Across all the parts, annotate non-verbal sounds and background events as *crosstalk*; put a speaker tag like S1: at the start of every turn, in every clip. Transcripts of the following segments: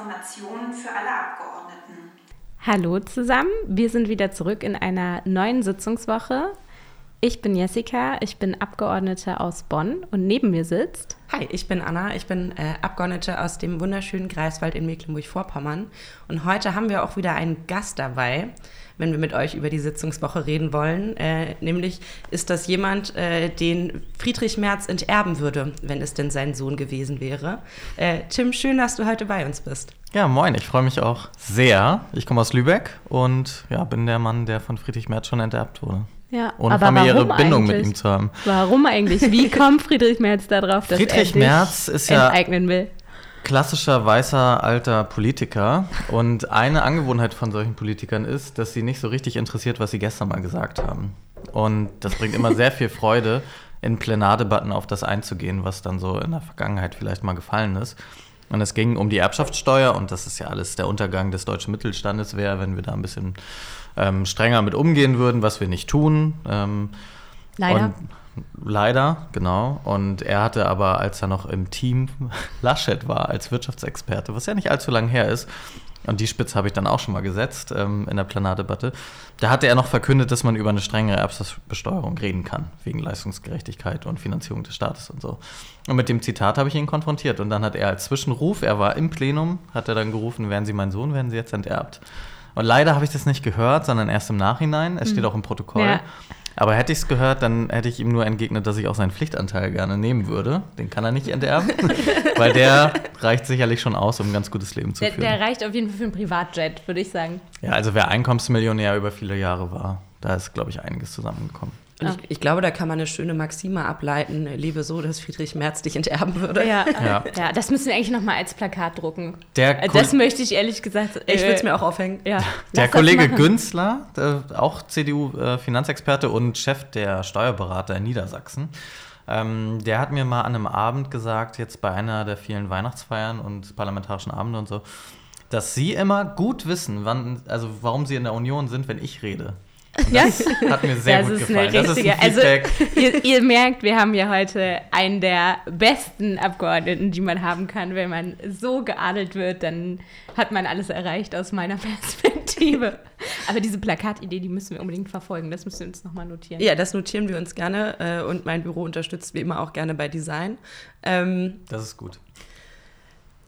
S1: Informationen für alle Abgeordneten.
S2: Hallo zusammen, wir sind wieder zurück in einer neuen Sitzungswoche. Ich bin Jessica, ich bin Abgeordnete aus Bonn und neben mir sitzt.
S3: Hi, ich bin Anna, ich bin äh, Abgeordnete aus dem wunderschönen Greifswald in Mecklenburg-Vorpommern. Und heute haben wir auch wieder einen Gast dabei, wenn wir mit euch über die Sitzungswoche reden wollen. Äh, nämlich ist das jemand, äh, den Friedrich Merz enterben würde, wenn es denn sein Sohn gewesen wäre. Äh, Tim, schön, dass du heute bei uns bist.
S4: Ja, moin, ich freue mich auch sehr. Ich komme aus Lübeck und ja, bin der Mann, der von Friedrich Merz schon enterbt wurde.
S2: Ja,
S4: ohne
S2: aber
S4: familiäre
S2: warum
S4: Bindung
S2: eigentlich?
S4: mit ihm zu haben.
S2: Warum eigentlich? Wie *laughs* kommt Friedrich Merz darauf, dass er
S4: Friedrich
S2: sich
S4: Merz ist ja
S2: enteignen will?
S4: klassischer weißer alter Politiker und eine Angewohnheit von solchen Politikern ist, dass sie nicht so richtig interessiert, was sie gestern mal gesagt haben. Und das bringt immer sehr viel Freude, in Plenardebatten auf das einzugehen, was dann so in der Vergangenheit vielleicht mal gefallen ist. Und es ging um die Erbschaftssteuer und das ist ja alles der Untergang des deutschen Mittelstandes wäre, wenn wir da ein bisschen ähm, strenger mit umgehen würden, was wir nicht tun. Ähm,
S2: Leider.
S4: Leider, genau. Und er hatte aber, als er noch im Team *laughs* Laschet war, als Wirtschaftsexperte, was ja nicht allzu lang her ist, und die Spitze habe ich dann auch schon mal gesetzt ähm, in der Plenardebatte, da hatte er noch verkündet, dass man über eine strengere Erbschaftsbesteuerung reden kann, wegen Leistungsgerechtigkeit und Finanzierung des Staates und so. Und mit dem Zitat habe ich ihn konfrontiert. Und dann hat er als Zwischenruf, er war im Plenum, hat er dann gerufen, werden Sie mein Sohn, werden Sie jetzt enterbt. Und leider habe ich das nicht gehört, sondern erst im Nachhinein. Es steht auch im Protokoll.
S2: Ja.
S4: Aber hätte ich es gehört, dann hätte ich ihm nur entgegnet, dass ich auch seinen Pflichtanteil gerne nehmen würde. Den kann er nicht enterben, *laughs* weil der reicht sicherlich schon aus, um ein ganz gutes Leben zu
S2: Der,
S4: führen.
S2: der reicht auf jeden Fall für einen Privatjet, würde ich sagen.
S4: ja, also wer Einkommensmillionär über viele Jahre war, da ist, glaube ich, einiges zusammengekommen.
S3: Und
S2: Ah.
S3: ich, ich glaube, da kann man eine schöne Maxime ableiten. Lebe so, dass Friedrich Merz dich enterben würde.
S2: Ja, *laughs*
S4: Ja.
S2: ja. das müssen wir eigentlich noch mal als Plakat drucken.
S4: Der
S2: Äh, Das möchte ich ehrlich gesagt.
S3: Ich würde es
S2: äh,
S3: mir auch aufhängen.
S2: Ja,
S4: Der
S2: lass
S4: Kollege. Günzler, äh, auch CDU-Finanzexperte und Chef der Steuerberater in Niedersachsen, ähm, der hat mir mal an einem Abend gesagt, jetzt bei einer der vielen Weihnachtsfeiern und parlamentarischen Abende und so, dass sie immer gut wissen, wann, also warum sie in der Union sind, wenn ich rede.
S2: Ja?
S4: Hat mir sehr
S2: das
S4: gut
S2: ist
S4: gefallen.
S2: eine
S4: das ist
S2: richtige.
S4: ein
S2: also,
S4: Feedback.
S2: ihr, ihr merkt, wir haben ja heute einen der besten Abgeordneten, die man haben kann. Wenn man so geadelt wird, dann hat man alles erreicht aus meiner *laughs* Perspektive. Aber diese Plakatidee, die müssen wir unbedingt verfolgen. Das müssen wir uns nochmal notieren.
S3: Ja, das notieren wir uns gerne äh, und mein Büro unterstützt wie immer auch gerne bei Design. Ähm,
S4: Das ist gut.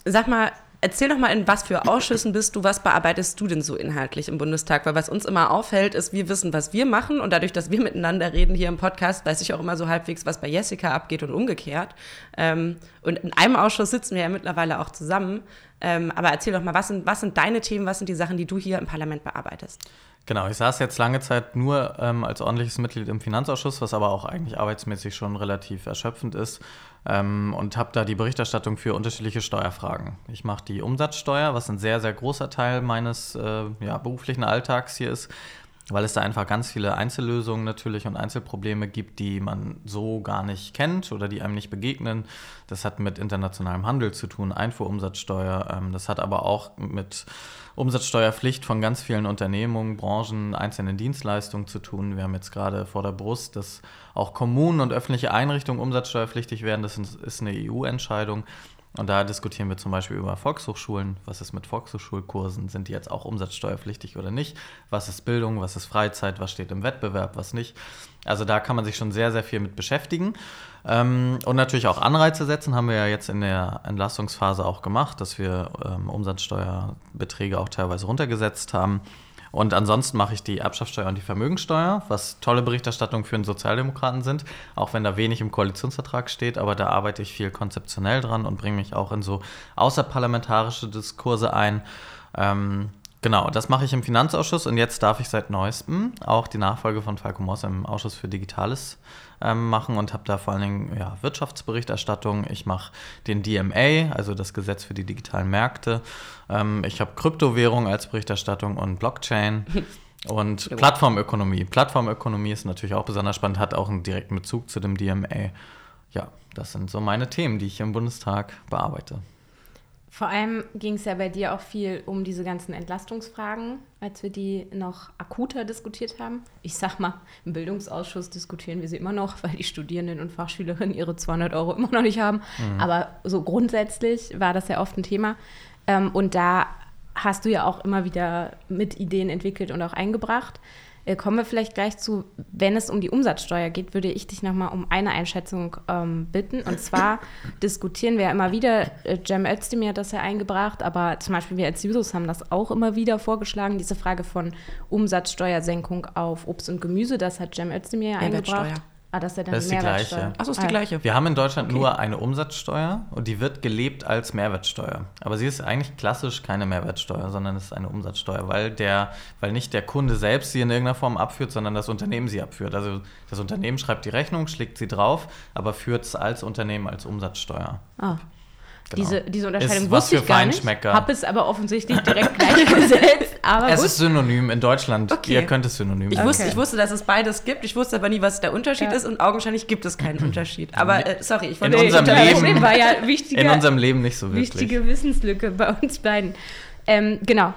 S3: Sag mal, erzähl doch mal, in was für Ausschüssen bist du, was bearbeitest du denn so inhaltlich im Bundestag? Weil was uns immer auffällt, ist, wir wissen, was wir machen und dadurch, dass wir miteinander reden hier im Podcast, weiß ich auch immer so halbwegs, was bei Jessica abgeht und umgekehrt. Ähm, und in einem Ausschuss sitzen wir ja mittlerweile auch zusammen. Ähm, aber erzähl doch mal, was sind, was sind deine Themen, was sind die Sachen, die du hier im Parlament bearbeitest?
S4: Genau, ich saß jetzt lange Zeit nur ähm, als ordentliches Mitglied im Finanzausschuss, was aber auch eigentlich arbeitsmäßig schon relativ erschöpfend ist ähm, und habe da die Berichterstattung für unterschiedliche Steuerfragen. Ich mache die Umsatzsteuer, was ein sehr, sehr großer Teil meines äh, ja, beruflichen Alltags hier ist, weil es da einfach ganz viele Einzellösungen natürlich und Einzelprobleme gibt, die man so gar nicht kennt oder die einem nicht begegnen. Das hat mit internationalem Handel zu tun, Einfuhrumsatzsteuer. Ähm, das hat aber auch mit Umsatzsteuerpflicht von ganz vielen Unternehmungen, Branchen, einzelnen Dienstleistungen zu tun. Wir haben jetzt gerade vor der Brust, dass auch Kommunen und öffentliche Einrichtungen umsatzsteuerpflichtig werden. Das ist ist eine EU-Entscheidung. Und da diskutieren wir zum Beispiel über Volkshochschulen. Was ist mit Volkshochschulkursen? Sind die jetzt auch umsatzsteuerpflichtig oder nicht? Was ist Bildung? Was ist Freizeit? Was steht im Wettbewerb? Was nicht? Also da kann man sich schon sehr, sehr viel mit beschäftigen. Ähm, und natürlich auch Anreize setzen, haben wir ja jetzt in der Entlastungsphase auch gemacht, dass wir ähm, Umsatzsteuerbeträge auch teilweise runtergesetzt haben. Und ansonsten mache ich die Erbschaftssteuer und die Vermögensteuer, was tolle Berichterstattung für einen Sozialdemokraten sind, auch wenn da wenig im Koalitionsvertrag steht, aber da arbeite ich viel konzeptionell dran und bringe mich auch in so außerparlamentarische Diskurse ein. Ähm, genau, das mache ich im Finanzausschuss und jetzt darf ich seit neuestem auch die Nachfolge von Falco Moss im Ausschuss für Digitales ähm, machen und habe da vor allen Dingen ja, Wirtschaftsberichterstattung. Ich mache den DMA, also das Gesetz für die digitalen Märkte. Ähm, ich habe Kryptowährung als Berichterstattung und Blockchain. *laughs* Und Plattformökonomie. Plattformökonomie ist natürlich auch besonders spannend, hat auch einen direkten Bezug zu dem DMA. Ja, das sind so meine Themen, die ich im Bundestag bearbeite.
S2: Vor allem ging es ja bei dir auch viel um diese ganzen Entlastungsfragen, als wir die noch akuter diskutiert haben. Ich sag mal, im Bildungsausschuss diskutieren wir sie immer noch, weil die Studierenden und Fachschülerinnen ihre 200 Euro immer noch nicht haben. Aber so grundsätzlich war das ja oft ein Thema. Ähm, und da hast du ja auch immer wieder mit Ideen entwickelt und auch eingebracht. Äh, kommen wir vielleicht gleich zu, wenn es um die Umsatzsteuer geht, würde ich dich nochmal um eine Einschätzung ähm, bitten. Und zwar *laughs* diskutieren wir ja immer wieder, äh, Cem Özdemir hat das ja eingebracht, aber zum Beispiel wir als Jusos haben das auch immer wieder vorgeschlagen, diese Frage von Umsatzsteuersenkung auf Obst und Gemüse, das hat Cem Özdemir ja eingebracht. Ah, das ist ja dann
S4: Das ist
S2: die
S4: die
S2: Mehrwertsteuer.
S4: gleiche.
S3: Achso, ist die
S2: Ah,
S3: gleiche.
S4: Wir haben in Deutschland nur eine Umsatzsteuer und die wird gelebt als Mehrwertsteuer. Aber sie ist eigentlich klassisch keine Mehrwertsteuer, sondern es ist eine Umsatzsteuer, weil, der, weil nicht der Kunde selbst sie in irgendeiner Form abführt, sondern das Unternehmen sie abführt. Also das Unternehmen schreibt die Rechnung, schlägt sie drauf, aber führt es als Unternehmen als Umsatzsteuer.
S2: Ah.
S4: Genau.
S2: Diese, diese Unterscheidung
S4: Ist was
S2: wusste
S4: für
S2: ich gar nicht. Habe es aber offensichtlich direkt gleichgesetzt. *laughs* Aber
S4: Es
S2: gut.
S4: ist synonym in Deutschland.
S3: Okay.
S4: Ihr könnt es synonym
S3: Ich,
S4: sagen.
S3: wusste, ich wusste, dass es beides gibt. Ich wusste aber nie, was der Unterschied
S2: Ja.
S3: ist und augenscheinlich gibt es keinen Unterschied. *laughs* Aber äh, sorry, ich wollte
S4: In unserem Leben-
S2: war ja wichtige,
S4: In unserem Leben nicht so wirklich.
S2: wichtige Wissenslücke bei uns beiden. Ähm, genau.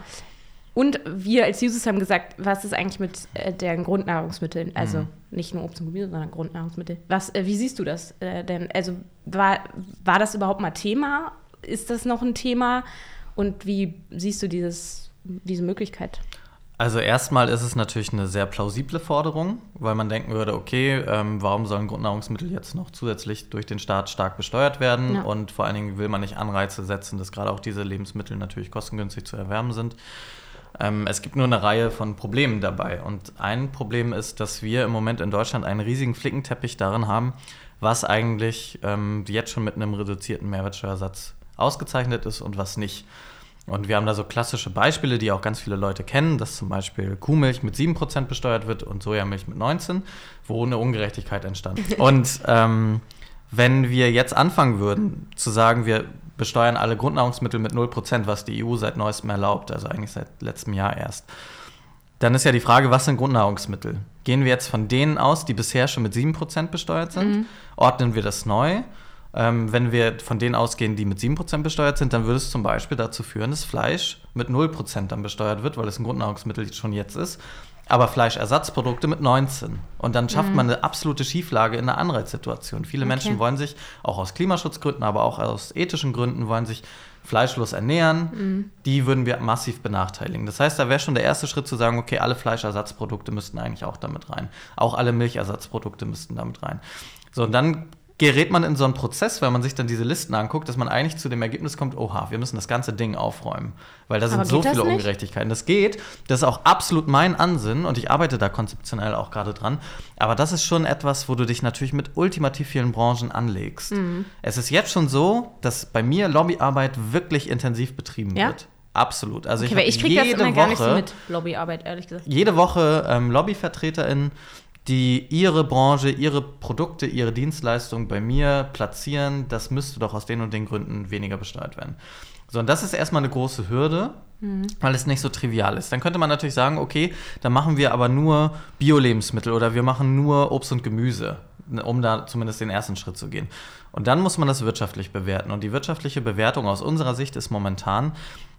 S2: Und wir als Users haben gesagt, was ist eigentlich mit äh, den Grundnahrungsmitteln? Also
S4: Mhm.
S2: nicht nur Obst und Gemüse, sondern Grundnahrungsmittel. Was, äh, wie siehst du das äh, denn? Also war, war das überhaupt mal Thema? Ist das noch ein Thema? Und wie siehst du dieses, diese Möglichkeit?
S4: Also erstmal ist es natürlich eine sehr plausible Forderung, weil man denken würde, okay, ähm, warum sollen Grundnahrungsmittel jetzt noch zusätzlich durch den Staat stark besteuert werden?
S2: Ja.
S4: Und vor allen Dingen will man nicht Anreize setzen, dass gerade auch diese Lebensmittel natürlich kostengünstig zu erwerben sind. Ähm, es gibt nur eine Reihe von Problemen dabei. Und ein Problem ist, dass wir im Moment in Deutschland einen riesigen Flickenteppich darin haben, was eigentlich ähm, jetzt schon mit einem reduzierten Mehrwertsteuersatz ausgezeichnet ist und was nicht. Und wir haben da so klassische Beispiele, die auch ganz viele Leute kennen, dass zum Beispiel Kuhmilch mit 7% besteuert wird und Sojamilch mit 19%, wo eine Ungerechtigkeit entstand. *laughs* und ähm, wenn wir jetzt anfangen würden zu sagen, wir besteuern alle Grundnahrungsmittel mit 0%, was die EU seit neuestem erlaubt, also eigentlich seit letztem Jahr erst, dann ist ja die Frage, was sind Grundnahrungsmittel? Gehen wir jetzt von denen aus, die bisher schon mit 7% besteuert sind? Ordnen wir das neu? Ähm, wenn wir von denen ausgehen, die mit 7% besteuert sind, dann würde es zum Beispiel dazu führen, dass Fleisch mit 0% dann besteuert wird, weil es ein Grundnahrungsmittel schon jetzt ist. Aber Fleischersatzprodukte mit 19. Und dann schafft man eine absolute Schieflage in einer Anreizsituation. Viele Menschen wollen sich, auch aus Klimaschutzgründen, aber auch aus ethischen Gründen, wollen sich fleischlos ernähren. Die würden wir massiv benachteiligen. Das heißt, da wäre schon der erste Schritt zu sagen, okay, alle Fleischersatzprodukte müssten eigentlich auch damit rein. Auch alle Milchersatzprodukte müssten damit rein. So, und dann gerät man in so einen Prozess, wenn man sich dann diese Listen anguckt, dass man eigentlich zu dem Ergebnis kommt, oha, wir müssen das ganze Ding aufräumen. Weil da sind so viele? Ungerechtigkeiten. Das geht, das ist auch absolut mein Ansinn und ich arbeite da konzeptionell auch gerade dran. Aber das ist schon etwas, wo du dich natürlich mit ultimativ vielen Branchen anlegst.
S2: Mhm.
S4: Es ist jetzt schon so, dass bei mir Lobbyarbeit wirklich intensiv betrieben
S2: Ja?
S4: wird. Absolut. Also
S2: Okay,
S4: ich
S2: ich kriege das immer gar nicht so
S4: Woche
S2: mit Lobbyarbeit, ehrlich gesagt.
S4: jede Woche ähm, LobbyvertreterInnen, die ihre Branche, ihre Produkte, ihre Dienstleistungen bei mir platzieren, das müsste doch aus den und den Gründen weniger besteuert werden. So, und das ist erstmal eine große Hürde, weil es nicht so trivial ist. Dann könnte man natürlich sagen, okay, dann machen wir aber nur Bio-Lebensmittel oder wir machen nur Obst und Gemüse, ne, um da zumindest den ersten Schritt zu gehen. Und dann muss man das wirtschaftlich bewerten. Und die wirtschaftliche Bewertung aus unserer Sicht ist momentan,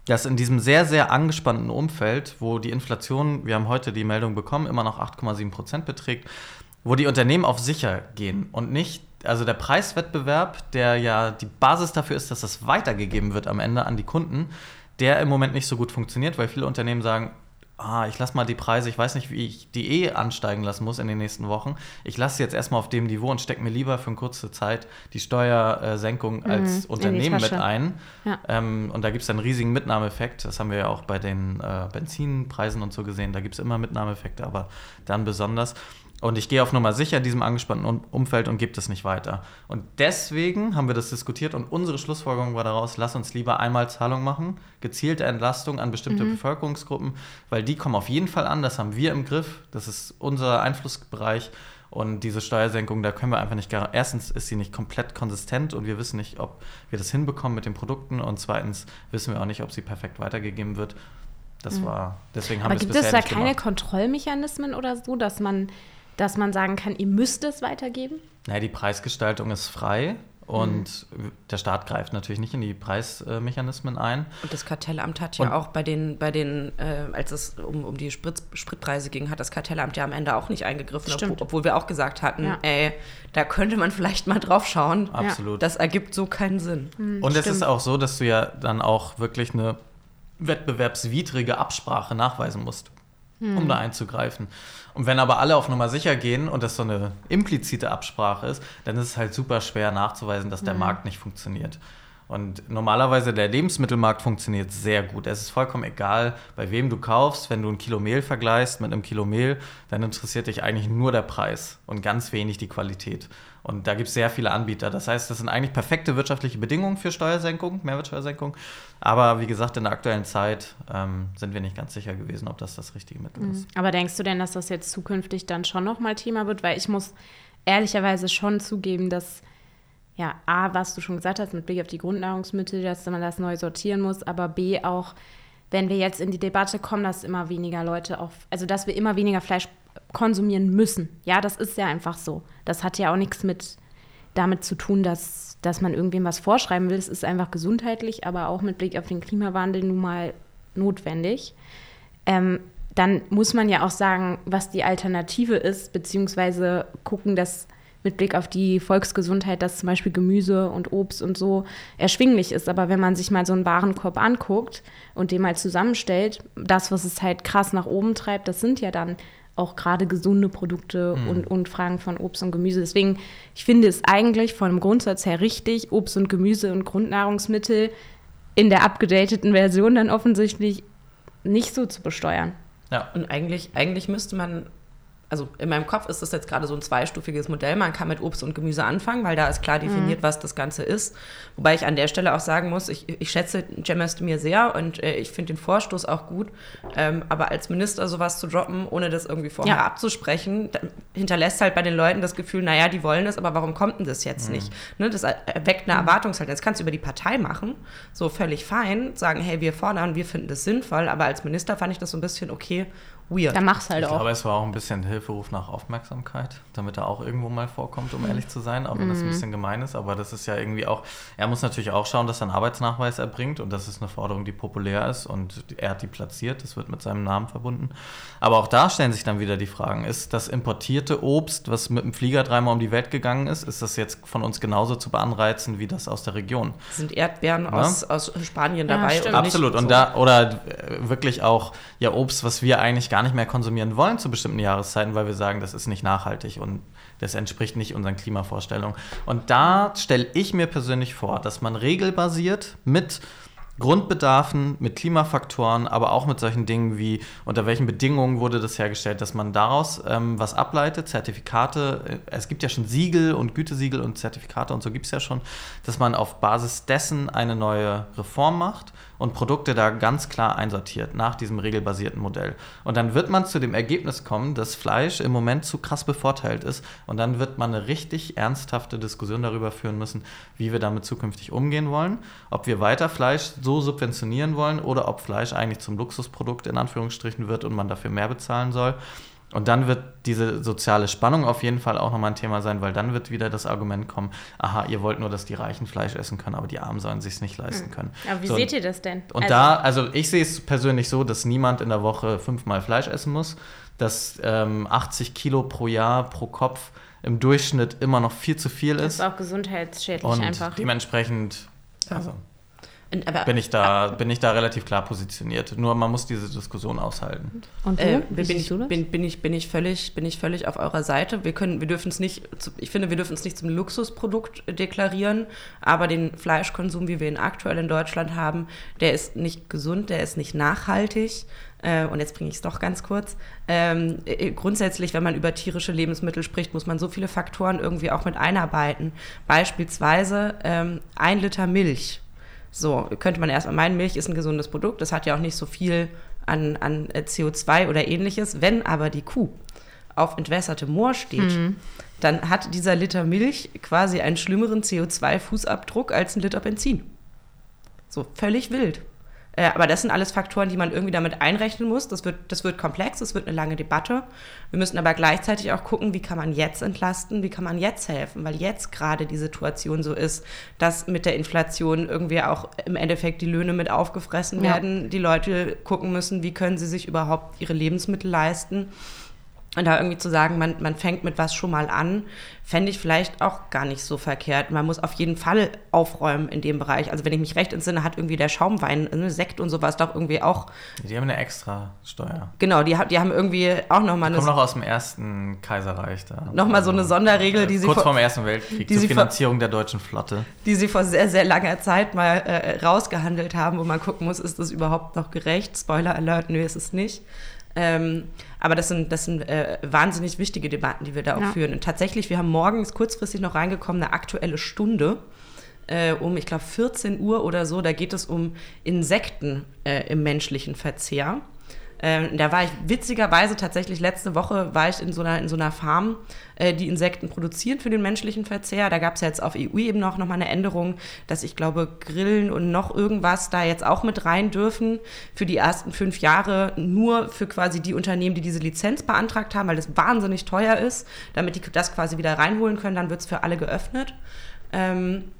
S4: dass in diesem sehr, sehr angespannten Umfeld, wo die Inflation, wir haben heute die Meldung bekommen, immer noch 8,7 Prozent beträgt, wo die Unternehmen auf sicher gehen und nicht, also der Preiswettbewerb, der ja die Basis dafür ist, dass das weitergegeben wird am Ende an die Kunden, der im Moment nicht so gut funktioniert, weil viele Unternehmen sagen, ah, ich lasse mal die Preise, ich weiß nicht, wie ich die eh ansteigen lassen muss in den nächsten Wochen. Ich lasse jetzt erstmal auf dem Niveau und stecke mir lieber für eine kurze Zeit die Steuersenkung als
S2: die
S4: Unternehmen mit ein.
S2: Ja.
S4: Ähm, und da gibt es einen riesigen Mitnahmeeffekt. Das haben wir ja auch bei den äh, Benzinpreisen und so gesehen. Da gibt es immer Mitnahmeeffekte, aber dann besonders. Und ich gehe auf Nummer sicher in diesem angespannten Um- Umfeld und gebe das nicht weiter. Und deswegen haben wir das diskutiert und unsere Schlussfolgerung war daraus, lass uns lieber einmal Zahlung machen, gezielte Entlastung an bestimmte Bevölkerungsgruppen, weil die kommen auf jeden Fall an, das haben wir im Griff, das ist unser Einflussbereich. Und diese Steuersenkung, da können wir einfach nicht gar. Erstens ist sie nicht komplett konsistent und wir wissen nicht, ob wir das hinbekommen mit den Produkten. Und zweitens wissen wir auch nicht, ob sie perfekt weitergegeben wird. Das war, deswegen haben
S2: Aber
S4: wir es
S2: gibt
S4: bisher
S2: es da keine
S4: gemacht.
S2: Kontrollmechanismen oder so, dass man, dass man sagen kann, ihr müsst es weitergeben?
S4: Naja, die Preisgestaltung ist frei Und der Staat greift natürlich nicht in die Preismechanismen ein.
S3: Und das Kartellamt hat ja
S4: Und-
S3: auch bei den, bei den äh, als es um, um die Sprit, Spritpreise ging, hat das Kartellamt ja am Ende auch nicht eingegriffen, obwohl,
S2: Stimmt.
S3: obwohl wir auch gesagt hatten,
S2: Ja.
S3: ey, da könnte man vielleicht mal drauf schauen.
S4: Absolut.
S3: Das ergibt so keinen Sinn.
S4: Und es ist
S2: stimmt.
S4: auch so, dass du ja dann auch wirklich eine wettbewerbswidrige Absprache nachweisen musst, um da einzugreifen. Und wenn aber alle auf Nummer sicher gehen und das so eine implizite Absprache ist, dann ist es halt super schwer nachzuweisen, dass der Markt nicht funktioniert. Und normalerweise der Lebensmittelmarkt funktioniert sehr gut. Es ist vollkommen egal, bei wem du kaufst. Wenn du ein Kilo Mehl vergleichst mit einem Kilo Mehl, dann interessiert dich eigentlich nur der Preis und ganz wenig die Qualität. Und da gibt es sehr viele Anbieter. Das heißt, das sind eigentlich perfekte wirtschaftliche Bedingungen für Steuersenkung, Mehrwertsteuersenkung. Aber wie gesagt, in der aktuellen Zeit ähm, sind wir nicht ganz sicher gewesen, ob das das richtige Mittel ist.
S2: Aber denkst du denn, dass das jetzt zukünftig dann schon nochmal Thema wird? Weil ich muss ehrlicherweise schon zugeben, dass, ja, A, was du schon gesagt hast, mit Blick auf die Grundnahrungsmittel, dass man das neu sortieren muss, aber B, auch, wenn wir jetzt in die Debatte kommen, dass immer weniger Leute auf, also dass wir immer weniger Fleisch konsumieren müssen. Ja, das ist ja einfach so. Das hat ja auch nichts mit damit zu tun, dass, dass man irgendwem was vorschreiben will. Es ist einfach gesundheitlich, aber auch mit Blick auf den Klimawandel nun mal notwendig. Ähm, dann muss man ja auch sagen, was die Alternative ist, beziehungsweise gucken, dass mit Blick auf die Volksgesundheit, dass zum Beispiel Gemüse und Obst und so erschwinglich ist. Aber wenn man sich mal so einen Warenkorb anguckt und den mal zusammenstellt, das, was es halt krass nach oben treibt, das sind ja dann auch gerade gesunde Produkte und, und Fragen von Obst und Gemüse. Deswegen, ich finde es eigentlich von dem Grundsatz her richtig, Obst und Gemüse und Grundnahrungsmittel in der abgedateten Version dann offensichtlich nicht so zu besteuern.
S4: Ja.
S3: Und eigentlich, eigentlich müsste man, also in meinem Kopf ist das jetzt gerade so ein zweistufiges Modell. Man kann mit Obst und Gemüse anfangen, weil da ist klar definiert, was das Ganze ist. Wobei ich an der Stelle auch sagen muss, ich, ich schätze Cem Özdemir sehr und äh, ich finde den Vorstoß auch gut. Ähm, aber als Minister sowas zu droppen, ohne das irgendwie vorher
S2: Ja.
S3: abzusprechen, hinterlässt halt bei den Leuten das Gefühl, naja, die wollen es, aber warum kommt denn das jetzt nicht? Ne, das erweckt eine Erwartungshaltung. Das kannst du über die Partei machen, so völlig fein, sagen, hey, wir fordern, wir finden das sinnvoll, aber als Minister fand ich das so ein bisschen okay, weird.
S2: Dann mach's halt
S4: Ich
S2: auch.
S4: glaube, es war auch ein bisschen Hilferuf nach Aufmerksamkeit, damit er auch irgendwo mal vorkommt, um ehrlich zu sein, auch wenn das ein bisschen gemein ist. Aber das ist ja irgendwie auch, er muss natürlich auch schauen, dass er einen Arbeitsnachweis erbringt und das ist eine Forderung, die populär ist und er hat die platziert, das wird mit seinem Namen verbunden. Aber auch da stellen sich dann wieder die Fragen, ist das importierte Obst, was mit dem Flieger dreimal um die Welt gegangen ist, ist das jetzt von uns genauso zu beanreizen wie das aus der Region?
S3: sind Erdbeeren aus, aus Spanien
S2: Ja,
S3: dabei.
S2: stimmt.
S3: und nicht
S4: Absolut. Und
S3: so.
S4: da, oder äh, wirklich auch ja Obst, was wir eigentlich gar nicht mehr konsumieren wollen zu bestimmten Jahreszeiten, weil wir sagen, das ist nicht nachhaltig und das entspricht nicht unseren Klimavorstellungen. Und da stelle ich mir persönlich vor, dass man regelbasiert mit Grundbedarfen, mit Klimafaktoren, aber auch mit solchen Dingen wie, unter welchen Bedingungen wurde das hergestellt, dass man daraus ähm, was ableitet, Zertifikate, äh, es gibt ja schon Siegel und Gütesiegel und Zertifikate und so gibt es ja schon, dass man auf Basis dessen eine neue Reform macht und Produkte da ganz klar einsortiert nach diesem regelbasierten Modell. Und dann wird man zu dem Ergebnis kommen, dass Fleisch im Moment zu krass bevorteilt ist und dann wird man eine richtig ernsthafte Diskussion darüber führen müssen, wie wir damit zukünftig umgehen wollen, ob wir weiter Fleisch so subventionieren wollen oder ob Fleisch eigentlich zum Luxusprodukt in Anführungsstrichen wird und man dafür mehr bezahlen soll. Und dann wird diese soziale Spannung auf jeden Fall auch nochmal ein Thema sein, weil dann wird wieder das Argument kommen, aha, ihr wollt nur, dass die Reichen Fleisch essen können, aber die Armen sollen sich nicht leisten können.
S2: Aber wie
S4: So,
S2: seht ihr das denn?
S4: und
S2: Also-
S4: da, also ich sehe es persönlich so, dass niemand in der Woche fünfmal Fleisch essen muss, dass ähm, 80 Kilo pro Jahr pro Kopf im Durchschnitt immer noch viel zu viel
S2: Das
S4: ist.
S2: ist auch gesundheitsschädlich
S4: Und
S2: einfach.
S4: dementsprechend also,
S3: aber,
S4: bin, ich da, bin ich da relativ klar positioniert. Nur man muss diese Diskussion aushalten.
S2: Und du?
S3: Äh,
S2: Wie
S3: bin, ich,
S2: du das?
S3: bin, bin, ich, bin, ich völlig, bin ich völlig auf eurer Seite. Wir können, wir dürfen es nicht, ich finde, wir dürfen es nicht zum Luxusprodukt deklarieren, aber den Fleischkonsum, wie wir ihn aktuell in Deutschland haben, der ist nicht gesund, der ist nicht nachhaltig. Äh, und jetzt bringe ich es doch ganz kurz. Ähm, äh, grundsätzlich, wenn man über tierische Lebensmittel spricht, muss man so viele Faktoren irgendwie auch mit einarbeiten. Beispielsweise ähm, ein Liter Milch. So, könnte man erstmal meinen, Milch ist ein gesundes Produkt, das hat ja auch nicht so viel an, an äh, CO2 oder ähnliches. Wenn aber die Kuh auf entwässertem Moor steht, dann hat dieser Liter Milch quasi einen schlimmeren CO2-Fußabdruck als ein Liter Benzin. So, völlig wild. Äh, aber das sind alles Faktoren, die man irgendwie damit einrechnen muss. Das wird, das wird komplex, das wird eine lange Debatte. Wir müssen aber gleichzeitig auch gucken, wie kann man jetzt entlasten, wie kann man jetzt helfen, weil jetzt gerade die Situation so ist, dass mit der Inflation irgendwie auch im Endeffekt die Löhne mit aufgefressen
S2: Ja.
S3: werden. Die Leute gucken müssen, wie können sie sich überhaupt ihre Lebensmittel leisten. Und da irgendwie zu sagen, man, man fängt mit was schon mal an, fände ich vielleicht auch gar nicht so verkehrt. Man muss auf jeden Fall aufräumen in dem Bereich. Also wenn ich mich recht entsinne, hat irgendwie der Schaumwein, ne, Sekt und sowas doch irgendwie auch,
S4: Die haben eine extra Steuer.
S3: genau, die, die haben irgendwie auch nochmal
S4: Kommt
S3: eine,
S4: noch aus dem ersten Kaiserreich da.
S3: Noch mal so eine Sonderregel, die sie
S4: Kurz
S3: vor-
S4: dem Ersten Weltkrieg
S3: die
S4: zur
S3: sie vor-
S4: Finanzierung der deutschen Flotte.
S3: die sie vor sehr, sehr langer Zeit mal äh, rausgehandelt haben, wo man gucken muss, ist das überhaupt noch gerecht? Spoiler Alert, nö, ist es nicht. Ähm, aber das sind, das sind äh, wahnsinnig wichtige Debatten, die wir da auch
S2: Ja.
S3: führen. Und tatsächlich, wir haben morgens kurzfristig noch reingekommen, eine aktuelle Stunde äh, um, ich glaube, 14 Uhr oder so. Da geht es um Insekten äh, im menschlichen Verzehr. Ähm, da war ich witzigerweise tatsächlich letzte Woche war ich in so einer, in so einer Farm, äh, die Insekten produzieren für den menschlichen Verzehr. Da gab es ja jetzt auf EU-Ebene auch nochmal eine Änderung, dass ich glaube, Grillen und noch irgendwas da jetzt auch mit rein dürfen für die ersten fünf Jahre nur für quasi die Unternehmen, die diese Lizenz beantragt haben, weil das wahnsinnig teuer ist, damit die das quasi wieder reinholen können. Dann wird es für alle geöffnet. Ähm,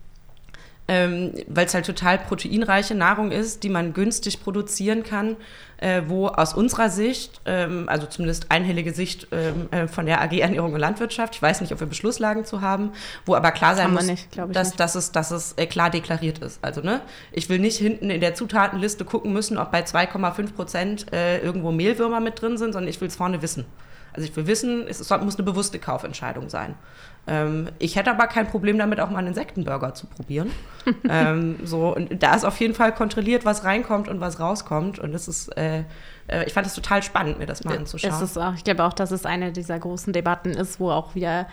S3: ähm, weil es halt total proteinreiche Nahrung ist, die man günstig produzieren kann, äh, wo aus unserer Sicht, ähm, also zumindest einhellige Sicht ähm, äh, von der AG Ernährung und Landwirtschaft, ich weiß nicht, ob wir Beschlusslagen zu haben, wo aber klar sein muss,
S2: nicht,
S3: dass, dass es, dass es äh, klar deklariert ist. Also ne, ich will nicht hinten in der Zutatenliste gucken müssen, ob bei 2,5 Prozent äh, irgendwo Mehlwürmer mit drin sind, sondern ich will es vorne wissen. Also ich will wissen, es muss eine bewusste Kaufentscheidung sein. Ähm, ich hätte aber kein Problem damit, auch mal einen Insektenburger zu probieren. *laughs* ähm, so, und da ist auf jeden Fall kontrolliert, was reinkommt und was rauskommt. Und das ist, äh, äh, ich fand es total spannend, mir das mal anzuschauen.
S2: Es ist auch, ich glaube auch, dass es eine dieser großen Debatten ist, wo auch wieder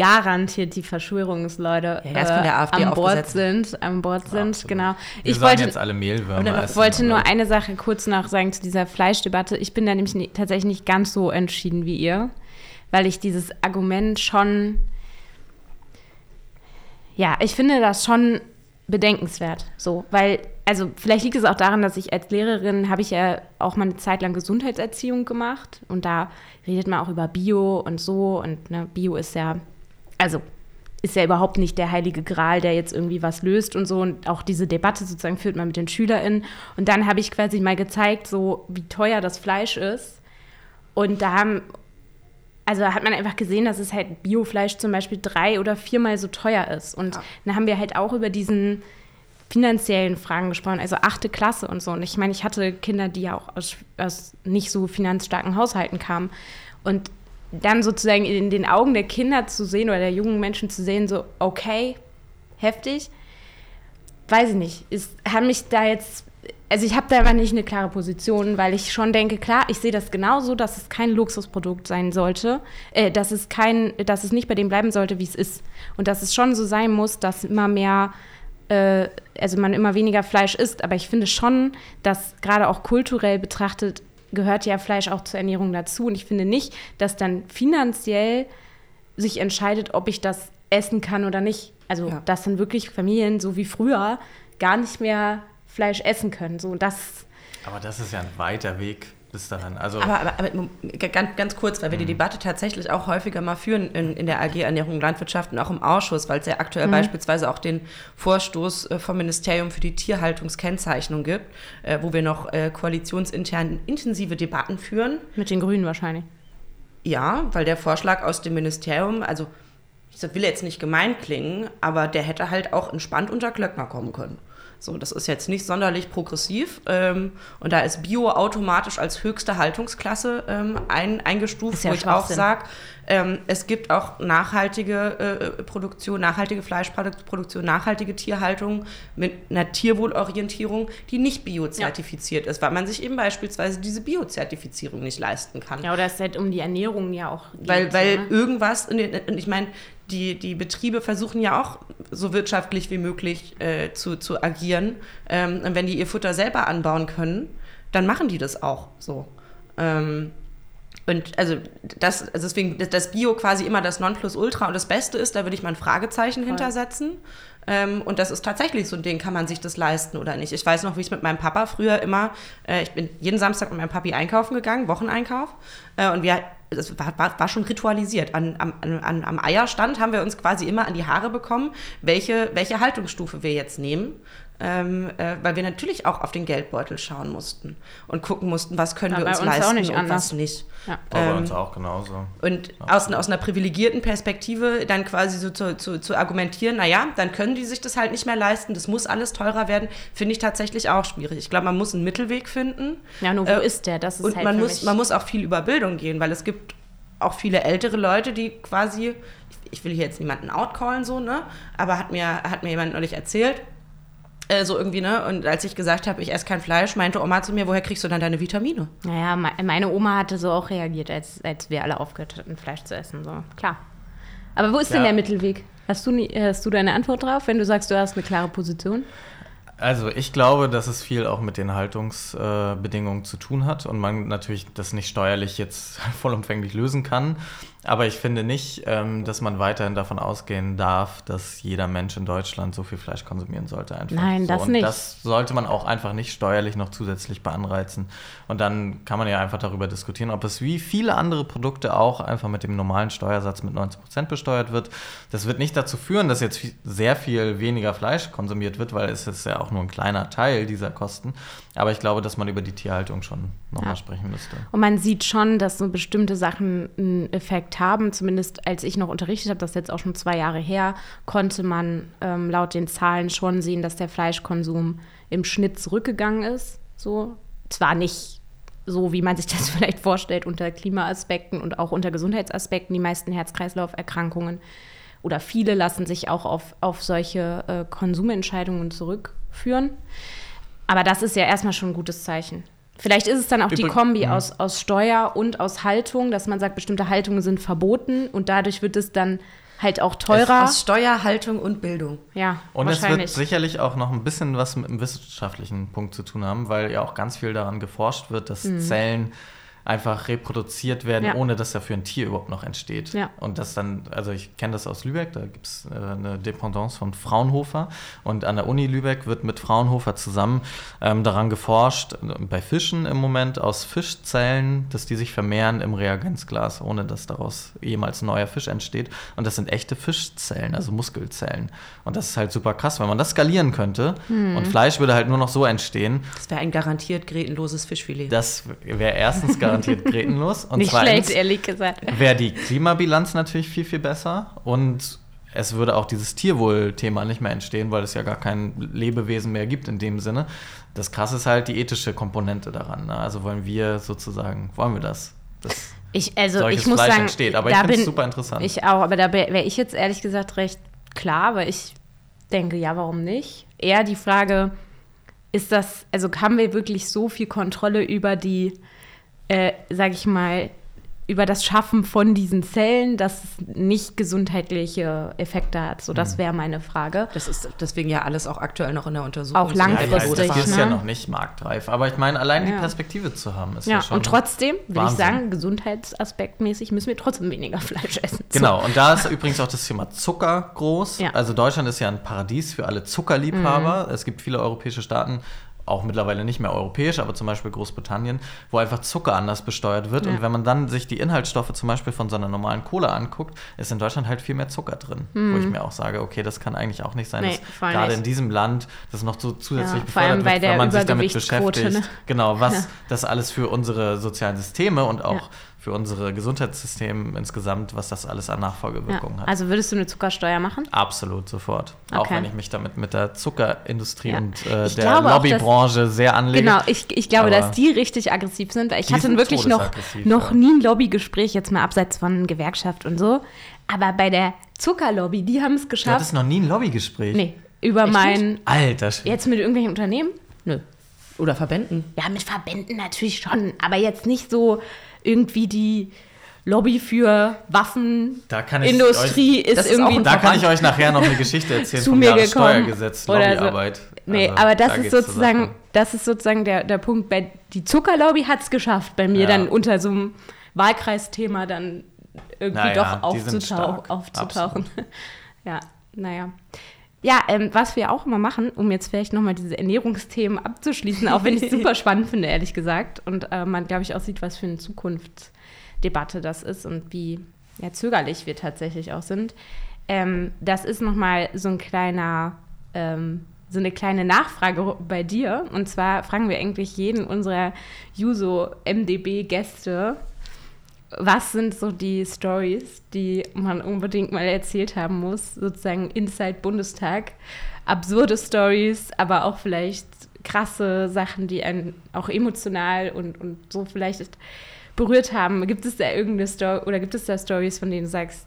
S2: garantiert die Verschwörungsleute
S3: Ja, ja, ist von der AfD
S2: am Bord sind, am Bord sind,
S4: Absolut.
S2: genau.
S4: Wir
S2: ich wollte,
S4: jetzt alle Mehlwürmer
S2: ich wollte nur eine Sache kurz noch sagen zu dieser Fleischdebatte. Ich bin da nämlich nie, tatsächlich nicht ganz so entschieden wie ihr, weil ich dieses Argument schon, ja, ich finde das schon bedenkenswert. So, weil, also vielleicht liegt es auch daran, dass ich als Lehrerin habe ich ja auch mal eine Zeit lang Gesundheitserziehung gemacht und da redet man auch über Bio und so und ne, Bio ist ja, also ist ja überhaupt nicht der heilige Gral, der jetzt irgendwie was löst und so. Und auch diese Debatte sozusagen führt man mit den SchülerInnen. Und dann habe ich quasi mal gezeigt, so wie teuer das Fleisch ist. Und da haben, also hat man einfach gesehen, dass es halt Biofleisch zum Beispiel drei oder viermal so teuer ist. Und dann haben wir halt auch über diesen finanziellen Fragen gesprochen, also achte Klasse und so. Und ich meine, ich hatte Kinder, die ja auch aus, aus nicht so finanzstarken Haushalten kamen. Und dann sozusagen in den Augen der Kinder zu sehen oder der jungen Menschen zu sehen, so, okay, heftig, weiß ich nicht, ist, haben mich da jetzt, also ich habe da einfach nicht eine klare Position, weil ich schon denke, klar, ich sehe das genauso, dass es kein Luxusprodukt sein sollte, äh, dass es kein, dass es nicht bei dem bleiben sollte, wie es ist. Und dass es schon so sein muss, dass immer mehr äh, also man immer weniger Fleisch isst, aber ich finde schon, dass gerade auch kulturell betrachtet gehört ja Fleisch auch zur Ernährung dazu. Und ich finde nicht, dass dann finanziell sich entscheidet, ob ich das essen kann oder nicht. Also
S3: Ja.
S2: dass dann wirklich Familien so wie früher gar nicht mehr Fleisch essen können. So und das
S4: Aber das ist ja ein weiter Weg bis dahin. Also
S3: Aber, aber, aber ganz, ganz kurz, weil wir die Debatte tatsächlich auch häufiger mal führen in, in der AG Ernährung und Landwirtschaft und auch im Ausschuss, weil es ja aktuell beispielsweise auch den Vorstoß äh, vom Ministerium für die Tierhaltungskennzeichnung gibt, äh, wo wir noch äh, koalitionsintern intensive Debatten führen.
S2: mit den Grünen wahrscheinlich.
S3: Ja, weil der Vorschlag aus dem Ministerium, also ich will jetzt nicht gemein klingen, aber der hätte halt auch entspannt unter Klöckner kommen können. So, das ist jetzt nicht sonderlich progressiv ähm, und da ist Bio automatisch als höchste Haltungsklasse ähm, ein, eingestuft,
S2: ja
S3: wo ich auch sage, ähm, es gibt auch nachhaltige äh, Produktion, nachhaltige Fleischproduktion, nachhaltige Tierhaltung mit einer Tierwohlorientierung, die nicht biozertifiziert ist, weil man sich eben beispielsweise diese Biozertifizierung nicht leisten kann.
S2: Ja, oder es halt um die Ernährung ja auch geht.
S3: Weil, weil
S2: ne?
S3: irgendwas, in den, und ich meine, die, die Betriebe versuchen ja auch so wirtschaftlich wie möglich äh, zu, zu agieren. Ähm, und wenn die ihr Futter selber anbauen können, dann machen die das auch so. Ähm, und also das, also deswegen, dass das Bio quasi immer das Nonplusultra und das Beste ist, da würde ich mal ein Fragezeichen hintersetzen. Ähm, und das ist tatsächlich so ein Ding, kann man sich das leisten oder nicht. Ich weiß noch, wie ich es mit meinem Papa früher immer, äh, ich bin jeden Samstag mit meinem Papi einkaufen gegangen, Wocheneinkauf. Äh, und wir, das war, war, war schon ritualisiert. An, am, an, am Eierstand haben wir uns quasi immer an die Haare bekommen, welche, welche Haltungsstufe wir jetzt nehmen ähm, äh, weil wir natürlich auch auf den Geldbeutel schauen mussten und gucken mussten, was können
S2: Ja,
S3: wir uns
S2: uns auch
S3: leisten
S2: nicht
S3: und
S2: anders.
S3: was nicht.
S2: Ja.
S4: War bei
S3: Ähm,
S4: uns auch genauso.
S3: Und aus, aus einer privilegierten Perspektive dann quasi so zu, zu, zu argumentieren, naja, dann können die sich das halt nicht mehr leisten, das muss alles teurer werden, finde ich tatsächlich auch schwierig. Ich glaube, man muss einen Mittelweg finden.
S2: Ja, nur wo
S3: Äh,
S2: ist der? Das ist
S3: Und
S2: halt
S3: man
S2: für
S3: muss,
S2: mich-
S3: man muss auch viel über Bildung gehen, weil es gibt auch viele ältere Leute, die quasi, ich, ich will hier jetzt niemanden outcallen, so, ne? Aber hat mir, hat mir jemand neulich erzählt, äh, so irgendwie, ne? Und als ich gesagt habe, ich esse kein Fleisch, meinte Oma zu mir, woher kriegst du dann deine Vitamine?
S2: Naja, me- meine Oma hatte so auch reagiert, als, als wir alle aufgehört hatten, Fleisch zu essen. So, klar. Aber wo ist denn
S4: Ja.
S2: der Mittelweg? Hast du, nie, hast du deine Antwort drauf, wenn du sagst, du hast eine klare Position?
S4: Also ich glaube, dass es viel auch mit den Haltungsbedingungen äh, zu tun hat und man natürlich das nicht steuerlich jetzt *laughs* vollumfänglich lösen kann. Aber ich finde nicht, ähm, dass man weiterhin davon ausgehen darf, dass jeder Mensch in Deutschland so viel Fleisch konsumieren sollte. Einfach.
S2: Nein,
S4: so.
S2: das
S4: und
S2: nicht.
S4: Das sollte man auch einfach nicht steuerlich noch zusätzlich beanreizen. Und dann kann man ja einfach darüber diskutieren, ob es wie viele andere Produkte auch einfach mit dem normalen Steuersatz mit 19% besteuert wird. Das wird nicht dazu führen, dass jetzt viel- sehr viel weniger Fleisch konsumiert wird, weil es ist ja auch nur ein kleiner Teil dieser Kosten. Aber ich glaube, dass man über die Tierhaltung schon nochmal
S2: Ja.
S4: sprechen müsste.
S2: Und man sieht schon, dass so bestimmte Sachen einen Effekt haben. Zumindest als ich noch unterrichtet habe, das ist jetzt auch schon zwei Jahre her, konnte man ähm, laut den Zahlen schon sehen, dass der Fleischkonsum im Schnitt zurückgegangen ist. So. Zwar nicht so, wie man sich das *laughs* vielleicht vorstellt, unter Klimaaspekten und auch unter Gesundheitsaspekten. Die meisten Herz-Kreislauf-Erkrankungen oder viele lassen sich auch auf, auf solche äh, Konsumentscheidungen zurückführen. Aber das ist ja erstmal schon ein gutes Zeichen. Vielleicht ist es dann auch die
S4: Übrig-
S2: Kombi
S4: Mhm.
S2: aus, aus Steuer und aus Haltung, dass man sagt, bestimmte Haltungen sind verboten und dadurch wird es dann halt auch teurer.
S3: Aus Steuer, Haltung und Bildung.
S2: ja,
S4: Und es wird sicherlich auch noch ein bisschen was mit dem wissenschaftlichen Punkt zu tun haben, weil ja auch ganz viel daran geforscht wird, dass Zellen einfach reproduziert werden.
S2: Ja.
S4: ohne dass dafür ein Tier überhaupt noch entsteht.
S2: Ja.
S4: Und das dann, also ich kenne das aus Lübeck, da gibt es äh, eine Dependance von Fraunhofer und an der Uni Lübeck wird mit Fraunhofer zusammen ähm, daran geforscht, äh, bei Fischen im Moment aus Fischzellen, dass die sich vermehren im Reagenzglas, ohne dass daraus jemals ein neuer Fisch entsteht. Und das sind echte Fischzellen, also Muskelzellen. Und das ist halt super krass, wenn man das skalieren könnte
S2: Mhm.
S4: und Fleisch würde halt nur noch so entstehen.
S3: Das wäre ein garantiert grätenloses Fischfilet.
S4: Das wäre erstens garantiert grätenlos und
S2: Nicht
S4: zweitens
S2: schlecht, ehrlich gesagt.
S4: wäre die Klimabilanz natürlich viel, viel besser und es würde auch dieses Tierwohl-Thema nicht mehr entstehen, weil es ja gar kein Lebewesen mehr gibt in dem Sinne. Das Krasse ist halt die ethische Komponente daran. Ne? Also wollen wir sozusagen, wollen wir das? das
S2: Ich, also
S4: solches
S2: ich muss
S4: Fleisch
S2: sagen,
S4: entsteht. Aber ich
S2: da
S4: finde es super interessant.
S2: Ich auch, aber da wäre ich jetzt ehrlich gesagt recht klar, weil ich denke, ja, warum nicht? Eher die Frage, ist das, also haben wir wirklich so viel Kontrolle über die, äh, sag ich mal, über das Schaffen von diesen Zellen, dass es nicht gesundheitliche Effekte hat? So,
S4: Mhm.
S2: das wäre meine Frage.
S3: Das ist deswegen ja alles auch aktuell noch in der Untersuchung.
S2: Auch langfristig,
S4: das ist
S2: ne?
S4: ja noch nicht marktreif. Aber ich meine, allein die
S2: Ja.
S4: Perspektive zu haben, ist ja,
S2: Ja,
S4: schon.
S2: und trotzdem will
S4: Wahnsinn.
S2: ich sagen, gesundheitsaspektmäßig müssen wir trotzdem weniger *laughs* Fleisch essen. So.
S4: Genau, und da ist übrigens auch das Thema Zucker groß.
S2: Ja. Mhm.
S4: Also Deutschland ist ja ein Paradies für alle Zuckerliebhaber. Es gibt viele europäische Staaten, auch mittlerweile nicht mehr europäisch, aber zum Beispiel Großbritannien, wo einfach Zucker anders besteuert wird.
S2: Ja.
S4: Und wenn man dann sich die Inhaltsstoffe zum Beispiel von so einer normalen Cola anguckt, ist in Deutschland halt viel mehr Zucker drin. Wo ich mir auch sage, okay, das kann eigentlich auch nicht sein,
S2: Mhm. Nee,
S4: dass gerade in diesem Land das noch so zusätzlich
S2: Ja,
S4: befördert wird, wenn man sich damit beschäftigt.
S2: ne?
S4: Genau, was
S2: Ja.
S4: das alles für unsere sozialen Systeme und auch. Für unsere Gesundheitssysteme insgesamt, was das alles an Nachfolgewirkungen
S2: Ja.
S4: hat.
S2: Also würdest du eine Zuckersteuer machen?
S4: Absolut, sofort. Auch
S2: Okay.
S4: wenn ich mich damit mit der Zuckerindustrie
S2: Ja.
S4: und äh, der
S2: auch, dass-
S4: Lobbybranche sehr anlege.
S2: Genau, ich, ich glaube,
S4: Aber
S2: dass die richtig aggressiv sind, weil ich hatte wirklich noch, noch
S4: ja.
S2: nie ein Lobbygespräch, jetzt mal abseits von Gewerkschaft und so. Aber bei der Zuckerlobby, die haben es
S4: Du
S2: geschafft.
S4: hattest noch nie ein Lobbygespräch.
S2: Nee, über
S3: Echt
S2: mein.
S4: Alter Schwede.
S2: Jetzt mit irgendwelchen Unternehmen? Nö.
S3: Oder Verbänden.
S2: Ja, mit Verbänden natürlich schon, aber jetzt nicht so irgendwie die Lobby für Waffenindustrie ist
S3: ist auch
S2: irgendwie
S3: ein
S4: Da kann ich euch nachher noch eine Geschichte erzählen *laughs*
S2: zu
S4: vom
S2: mir gekommen
S4: Jahressteuergesetz,
S2: oder so.
S4: Lobbyarbeit.
S2: Nee,
S4: Also,
S2: aber das
S4: da
S2: ist sozusagen, das ist sozusagen der, der Punkt. Bei, die Zuckerlobby hat es geschafft, bei mir
S4: Ja.
S2: dann unter so einem Wahlkreisthema dann irgendwie
S4: Naja,
S2: doch
S4: die sind
S2: aufzutau
S4: stark.
S2: aufzutauchen. *laughs* ja, naja. Ja, ähm, was wir auch immer machen, um jetzt vielleicht nochmal diese Ernährungsthemen abzuschließen, auch wenn ich es *laughs* super spannend finde, ehrlich gesagt. Und äh, man, glaube ich, auch sieht, was für eine Zukunftsdebatte das ist und wie ja, zögerlich wir tatsächlich auch sind. Ähm, das ist nochmal so ein kleiner, ähm, so eine kleine Nachfrage bei dir. Und zwar fragen wir eigentlich jeden unserer Juso-MDB-Gäste, was sind so die Stories, die man unbedingt mal erzählt haben muss, sozusagen Inside Bundestag? Absurde Stories, aber auch vielleicht krasse Sachen, die einen auch emotional und, und so vielleicht berührt haben. Gibt es da irgendeine Story oder gibt es da Stories, von denen du sagst,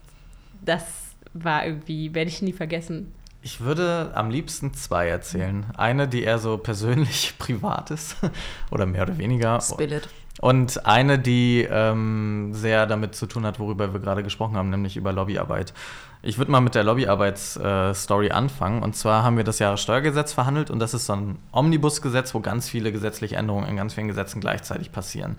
S2: das war irgendwie, werde ich nie vergessen?
S4: Ich würde am liebsten zwei erzählen. Eine, die eher so persönlich *laughs* privat ist oder mehr oder weniger.
S3: Spill it.
S4: Und eine, die ähm, sehr damit zu tun hat, worüber wir gerade gesprochen haben, nämlich über Lobbyarbeit. Ich würde mal mit der Lobbyarbeitsstory anfangen. Und zwar haben wir das Jahressteuergesetz verhandelt und das ist so ein Omnibusgesetz, wo ganz viele gesetzliche Änderungen in ganz vielen Gesetzen gleichzeitig passieren.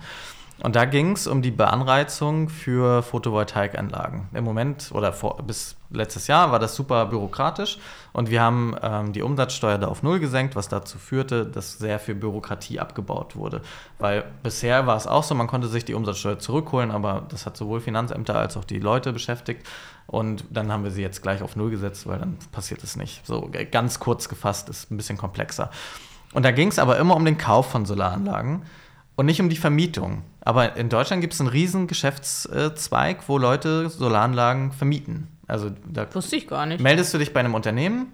S4: Und da ging es um die Beanreizung für Photovoltaikanlagen. Im Moment oder vor, bis letztes Jahr war das super bürokratisch und wir haben ähm, die Umsatzsteuer da auf Null gesenkt, was dazu führte, dass sehr viel Bürokratie abgebaut wurde. Weil bisher war es auch so, man konnte sich die Umsatzsteuer zurückholen, aber das hat sowohl Finanzämter als auch die Leute beschäftigt. Und dann haben wir sie jetzt gleich auf Null gesetzt, weil dann passiert es nicht. So ganz kurz gefasst ist ein bisschen komplexer. Und da ging es aber immer um den Kauf von Solaranlagen und nicht um die Vermietung. Aber in Deutschland gibt es einen riesen Geschäftszweig, wo Leute Solaranlagen vermieten. Also da
S2: Wusste ich gar nicht.
S4: meldest du dich bei einem Unternehmen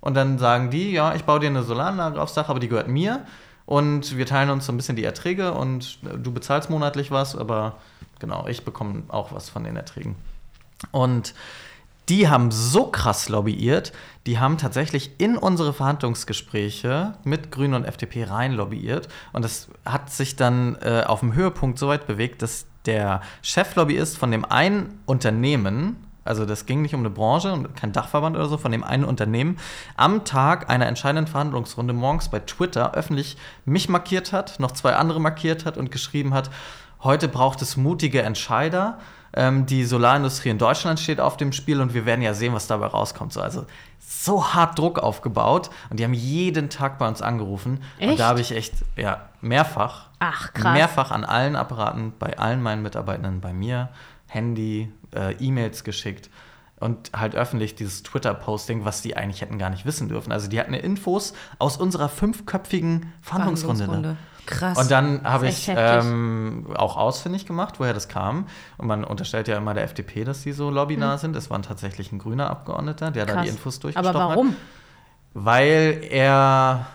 S4: und dann sagen die, ja, ich baue dir eine Solaranlage aufs Dach, aber die gehört mir und wir teilen uns so ein bisschen die Erträge und du bezahlst monatlich was, aber genau, ich bekomme auch was von den Erträgen. Und die haben so krass lobbyiert, die haben tatsächlich in unsere Verhandlungsgespräche mit Grünen und FDP rein lobbyiert. Und das hat sich dann äh, auf dem Höhepunkt so weit bewegt, dass der Cheflobbyist von dem einen Unternehmen, also das ging nicht um eine Branche und kein Dachverband oder so, von dem einen Unternehmen, am Tag einer entscheidenden Verhandlungsrunde morgens bei Twitter öffentlich mich markiert hat, noch zwei andere markiert hat und geschrieben hat, heute braucht es mutige Entscheider. Ähm, die Solarindustrie in Deutschland steht auf dem Spiel und wir werden ja sehen, was dabei rauskommt. So, also so hart Druck aufgebaut und die haben jeden Tag bei uns angerufen. Und
S2: Echt?
S4: da habe ich echt, ja, mehrfach,
S2: Ach, krass.
S4: mehrfach an allen Apparaten, bei allen meinen Mitarbeitenden, bei mir, Handy, äh, E-Mails geschickt und halt öffentlich dieses Twitter-Posting, was die eigentlich hätten gar nicht wissen dürfen. Also die hatten Infos aus unserer fünfköpfigen Verhandlungsrunde. ne?
S3: Verhandlungsrunde. Krass.
S4: Und dann habe ich ähm, auch ausfindig gemacht, woher das kam. Und man unterstellt ja immer der FDP, dass die so lobbynah sind. Es war tatsächlich ein grüner Abgeordneter, der da
S2: Krass.
S4: die Infos durchgestochen
S2: Aber warum?
S4: hat. Weil er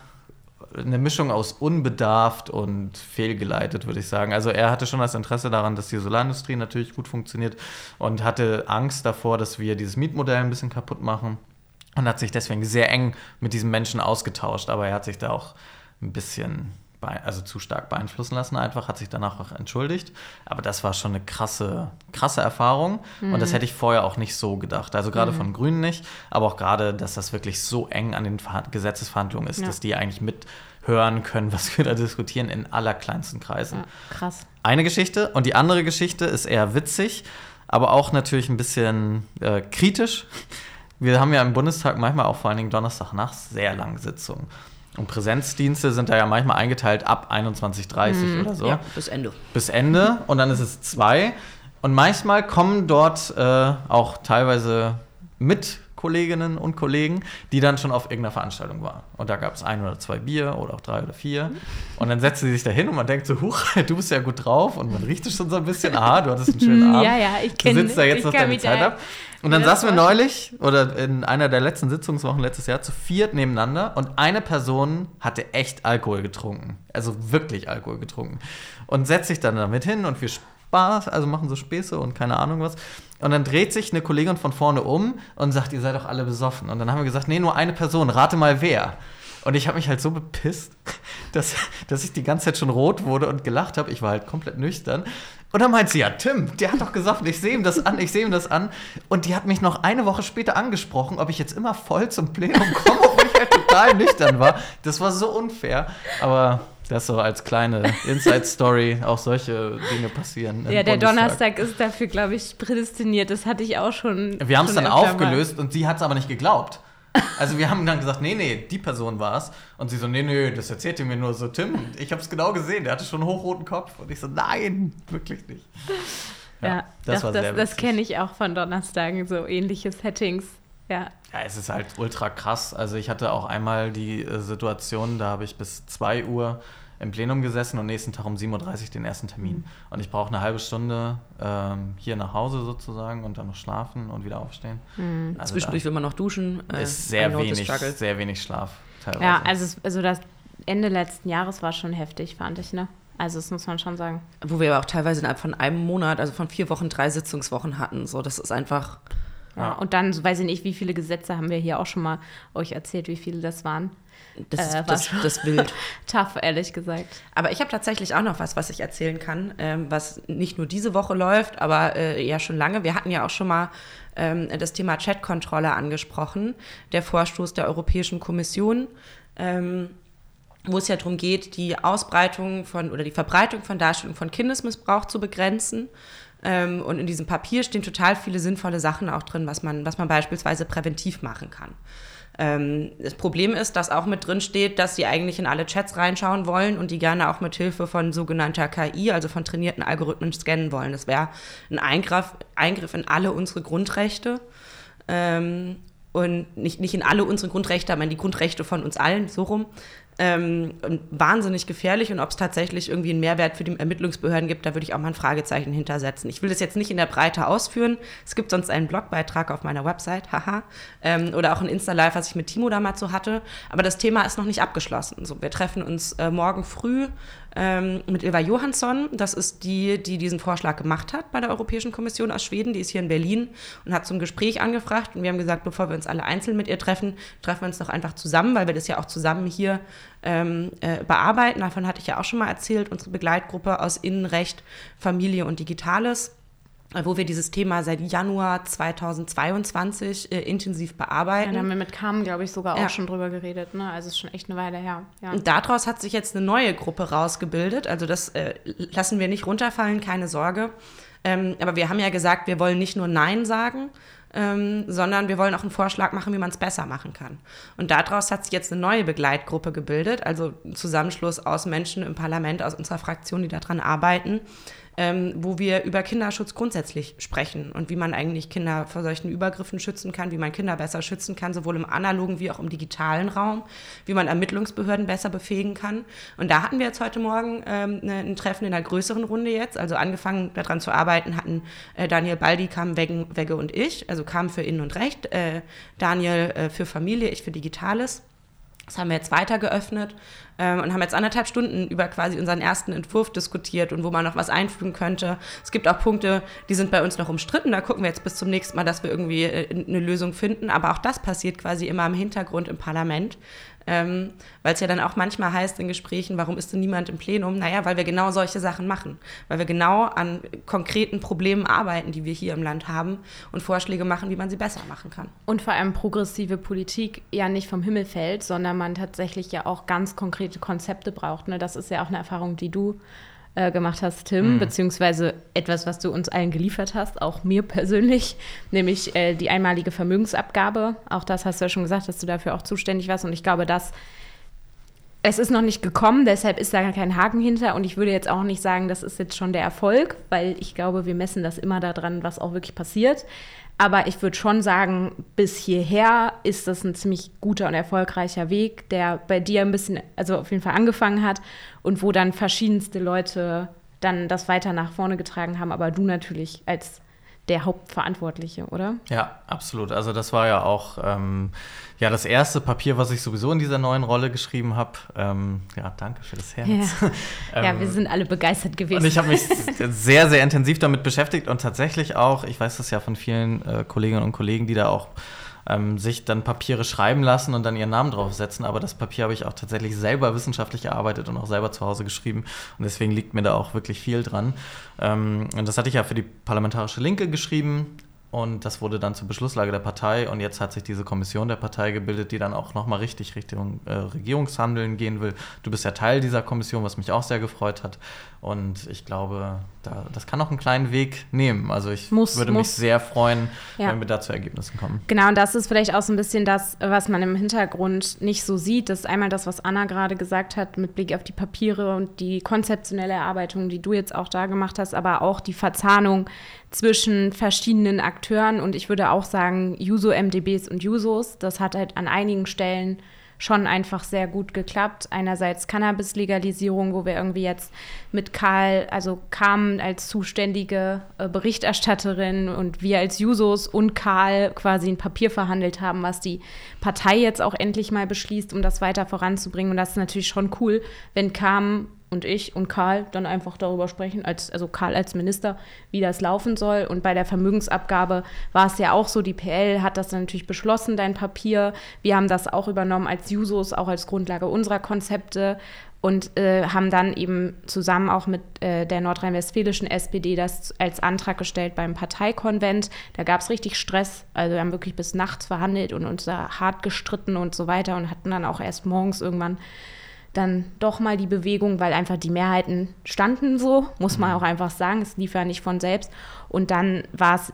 S4: eine Mischung aus unbedarft und fehlgeleitet, würde ich sagen. Also er hatte schon das Interesse daran, dass die Solarindustrie natürlich gut funktioniert und hatte Angst davor, dass wir dieses Mietmodell ein bisschen kaputt machen und hat sich deswegen sehr eng mit diesem Menschen ausgetauscht. Aber er hat sich da auch ein bisschen, also zu stark beeinflussen lassen einfach, hat sich danach auch entschuldigt. Aber das war schon eine krasse, krasse Erfahrung und das hätte ich vorher auch nicht so gedacht. Also gerade von Grünen nicht, aber auch gerade, dass das wirklich so eng an den Verha- Gesetzesverhandlungen ist,
S2: Ja.
S4: dass die eigentlich mithören können, was wir da diskutieren in allerkleinsten Kreisen.
S2: Ja, krass.
S4: Eine Geschichte und die andere Geschichte ist eher witzig, aber auch natürlich ein bisschen äh, kritisch. Wir haben ja im Bundestag manchmal auch vor allen Dingen Donnerstagnachts sehr lange Sitzungen. Und Präsenzdienste sind da ja manchmal eingeteilt ab 21.30 oder so
S3: ja, bis Ende.
S4: bis Ende und dann ist es zwei. Und manchmal kommen dort äh, auch teilweise Mitkolleginnen und Kollegen, die dann schon auf irgendeiner Veranstaltung waren. Und da gab es ein oder zwei Bier oder auch drei oder vier. Und dann setzen sie sich da hin und man denkt so, huch, *laughs* du bist ja gut drauf und man riecht es schon so ein bisschen, aha, du hattest einen schönen *laughs* Abend.
S2: Ja, ja, ich
S4: Du
S2: kenne
S4: sitzt da jetzt noch deine Zeit ab. Und dann
S2: das
S4: saßen wir neulich oder in einer der letzten Sitzungswochen letztes Jahr zu viert nebeneinander und eine Person hatte echt Alkohol getrunken. Also wirklich Alkohol getrunken. Und setzt sich dann damit hin und wir Spaß, also machen so Späße und keine Ahnung was. Und dann dreht sich eine Kollegin von vorne um und sagt, ihr seid doch alle besoffen. Und dann haben wir gesagt, nee, nur eine Person, rate mal wer. Und ich habe mich halt so bepisst, dass, dass ich die ganze Zeit schon rot wurde und gelacht habe. Ich war halt komplett nüchtern. Und dann meint sie, ja, Tim, der hat doch gesagt, ich sehe ihm das an, ich sehe ihm das an. Und die hat mich noch eine Woche später angesprochen, ob ich jetzt immer voll zum Plenum komme, obwohl ich halt total nüchtern war. Das war so unfair. Aber Das so als kleine Inside-Story, auch solche Dinge passieren.
S2: Ja, der Donnerstag ist dafür, glaube ich, prädestiniert. Das hatte ich auch schon.
S4: Wir haben es dann aufgelöst
S2: mal.
S4: und sie hat es aber nicht geglaubt. Also wir haben dann gesagt, nee, nee, die Person war es. Und sie so, nee, nee, das erzählte mir nur so Tim. Ich habe es genau gesehen, der hatte schon einen hochroten Kopf. Und ich so, nein, wirklich nicht.
S2: Ja, ja das, das, das, das kenne ich auch von Donnerstagen, so ähnliche Settings. Ja.
S4: ja, es ist halt ultra krass. Also ich hatte auch einmal die äh, Situation, da habe ich bis 2 Uhr im Plenum gesessen und nächsten Tag um 7.30 Uhr den ersten Termin. Mhm. Und ich brauche eine halbe Stunde ähm, hier nach Hause sozusagen und dann noch schlafen und wieder aufstehen.
S3: Mhm. Also Zwischendurch will man noch duschen.
S4: Äh, ist sehr wenig, sehr wenig Schlaf
S2: teilweise. Ja, also, also das Ende letzten Jahres war schon heftig, fand ich, ne? Also das muss man schon sagen.
S3: Wo wir aber auch teilweise innerhalb von einem Monat, also von vier Wochen, drei Sitzungswochen hatten. So, das ist einfach.
S2: Ja, ja. Und dann, weiß ich nicht, wie viele Gesetze haben wir hier auch schon mal euch erzählt, wie viele das waren.
S3: Das, äh, das, das wild. *laughs*
S2: Tough, ehrlich gesagt.
S3: Aber ich habe tatsächlich auch noch was, was ich erzählen kann, ähm, was nicht nur diese Woche läuft, aber äh, ja schon lange. Wir hatten ja auch schon mal ähm, das Thema Chatkontrolle angesprochen, der Vorstoß der Europäischen Kommission. Ähm, wo es ja darum geht, die Ausbreitung von oder die Verbreitung von Darstellung von Kindesmissbrauch zu begrenzen. Ähm, und in diesem Papier stehen total viele sinnvolle Sachen auch drin, was man, was man beispielsweise präventiv machen kann. Ähm, das Problem ist, dass auch mit drin steht, dass sie eigentlich in alle Chats reinschauen wollen und die gerne auch mit Hilfe von sogenannter KI, also von trainierten Algorithmen, scannen wollen. Das wäre ein Eingriff, Eingriff in alle unsere Grundrechte. Ähm, und nicht, nicht in alle unsere Grundrechte, aber in die Grundrechte von uns allen, so rum ähm, wahnsinnig gefährlich und ob es tatsächlich irgendwie einen Mehrwert für die Ermittlungsbehörden gibt, da würde ich auch mal ein Fragezeichen hintersetzen. Ich will das jetzt nicht in der Breite ausführen. Es gibt sonst einen Blogbeitrag auf meiner Website, haha, ähm, oder auch ein Insta-Live, was ich mit Timo damals so hatte. Aber das Thema ist noch nicht abgeschlossen. So, wir treffen uns äh, morgen früh ähm, mit Ilva Johansson. Das ist die, die diesen Vorschlag gemacht hat bei der Europäischen Kommission aus Schweden. Die ist hier in Berlin und hat zum Gespräch angefragt. Und wir haben gesagt, bevor wir uns alle einzeln mit ihr treffen, treffen wir uns doch einfach zusammen, weil wir das ja auch zusammen hier ähm, äh, bearbeiten. Davon hatte ich ja auch schon mal erzählt. Unsere Begleitgruppe aus Innenrecht, Familie und Digitales wo wir dieses Thema seit Januar 2022 äh, intensiv bearbeiten. Ja,
S2: da haben wir mit Carmen, glaube ich, sogar auch ja. schon drüber geredet. Ne? Also es ist schon echt eine Weile her.
S3: Ja. Und daraus hat sich jetzt eine neue Gruppe rausgebildet. Also das äh, lassen wir nicht runterfallen, keine Sorge. Ähm, aber wir haben ja gesagt, wir wollen nicht nur Nein sagen, ähm, sondern wir wollen auch einen Vorschlag machen, wie man es besser machen kann. Und daraus hat sich jetzt eine neue Begleitgruppe gebildet, also ein Zusammenschluss aus Menschen im Parlament, aus unserer Fraktion, die daran arbeiten, ähm, wo wir über Kinderschutz grundsätzlich sprechen und wie man eigentlich Kinder vor solchen Übergriffen schützen kann, wie man Kinder besser schützen kann, sowohl im analogen wie auch im digitalen Raum, wie man Ermittlungsbehörden besser befähigen kann. Und da hatten wir jetzt heute Morgen ähm, ne, ein Treffen in einer größeren Runde jetzt. Also angefangen daran zu arbeiten hatten äh, Daniel Baldi, kam Wegge, und ich, also kam für Innen und Recht, äh, Daniel äh, für Familie, ich für Digitales. Das haben wir jetzt weiter geöffnet ähm, und haben jetzt anderthalb Stunden über quasi unseren ersten Entwurf diskutiert und wo man noch was einfügen könnte. Es gibt auch Punkte, die sind bei uns noch umstritten. Da gucken wir jetzt bis zum nächsten Mal, dass wir irgendwie äh, eine Lösung finden. Aber auch das passiert quasi immer im Hintergrund im Parlament. Ähm, weil es ja dann auch manchmal heißt in Gesprächen, warum ist denn niemand im Plenum? Naja, weil wir genau solche Sachen machen, weil wir genau an konkreten Problemen arbeiten, die wir hier im Land haben und Vorschläge machen, wie man sie besser machen kann.
S2: Und vor allem progressive Politik ja nicht vom Himmel fällt, sondern man tatsächlich ja auch ganz konkrete Konzepte braucht. Ne? Das ist ja auch eine Erfahrung, die du äh, gemacht hast, Tim, mhm. beziehungsweise etwas, was du uns allen geliefert hast, auch mir *laughs* persönlich, nämlich äh, die einmalige Vermögensabgabe. Auch das hast du ja schon gesagt, dass du dafür auch zuständig warst. Und ich glaube, dass es ist noch nicht gekommen, deshalb ist da kein Haken hinter. Und ich würde jetzt auch nicht sagen, das ist jetzt schon der Erfolg, weil ich glaube, wir messen das immer daran, was auch wirklich passiert. Aber ich würde schon sagen, bis hierher ist das ein ziemlich guter und erfolgreicher Weg, der bei dir ein bisschen, also auf jeden Fall angefangen hat und wo dann verschiedenste Leute dann das weiter nach vorne getragen haben, aber du natürlich als der Hauptverantwortliche, oder?
S4: Ja, absolut. Also das war ja auch ähm, ja, das erste Papier, was ich sowieso in dieser neuen Rolle geschrieben habe. Ähm, ja, danke für das Herz.
S2: Ja, *laughs* ähm, ja wir sind alle begeistert gewesen.
S4: Und ich habe mich *laughs* sehr, sehr intensiv damit beschäftigt und tatsächlich auch, ich weiß das ja von vielen äh, Kolleginnen und Kollegen, die da auch ähm, sich dann Papiere schreiben lassen und dann ihren Namen draufsetzen. Aber das Papier habe ich auch tatsächlich selber wissenschaftlich erarbeitet und auch selber zu Hause geschrieben. Und deswegen liegt mir da auch wirklich viel dran. Ähm, und das hatte ich ja für die Parlamentarische Linke geschrieben. Und das wurde dann zur Beschlusslage der Partei. Und jetzt hat sich diese Kommission der Partei gebildet, die dann auch nochmal richtig Richtung äh, Regierungshandeln gehen will. Du bist ja Teil dieser Kommission, was mich auch sehr gefreut hat. Und ich glaube, da, das kann auch einen kleinen Weg nehmen. Also ich muss, würde muss. mich sehr freuen, ja. wenn wir da zu Ergebnissen kommen.
S2: Genau, und das ist vielleicht auch so ein bisschen das, was man im Hintergrund nicht so sieht. Das ist einmal das, was Anna gerade gesagt hat, mit Blick auf die Papiere und die konzeptionelle Erarbeitung, die du jetzt auch da gemacht hast, aber auch die Verzahnung zwischen verschiedenen Akteuren und ich würde auch sagen, Juso-MDBs und Jusos. Das hat halt an einigen Stellen schon einfach sehr gut geklappt. Einerseits Cannabis-Legalisierung, wo wir irgendwie jetzt mit Karl, also kamen als zuständige äh, Berichterstatterin und wir als Jusos und Karl quasi ein Papier verhandelt haben, was die Partei jetzt auch endlich mal beschließt, um das weiter voranzubringen. Und das ist natürlich schon cool, wenn Kam und ich und Karl dann einfach darüber sprechen, als, also Karl als Minister, wie das laufen soll. Und bei der Vermögensabgabe war es ja auch so, die PL hat das dann natürlich beschlossen, dein Papier. Wir haben das auch übernommen als Jusos, auch als Grundlage unserer Konzepte und äh, haben dann eben zusammen auch mit äh, der nordrhein-westfälischen SPD das als Antrag gestellt beim Parteikonvent. Da gab es richtig Stress. Also wir haben wirklich bis nachts verhandelt und uns da hart gestritten und so weiter und hatten dann auch erst morgens irgendwann dann doch mal die Bewegung, weil einfach die Mehrheiten standen so, muss man mhm. auch einfach sagen. Es lief ja nicht von selbst. Und dann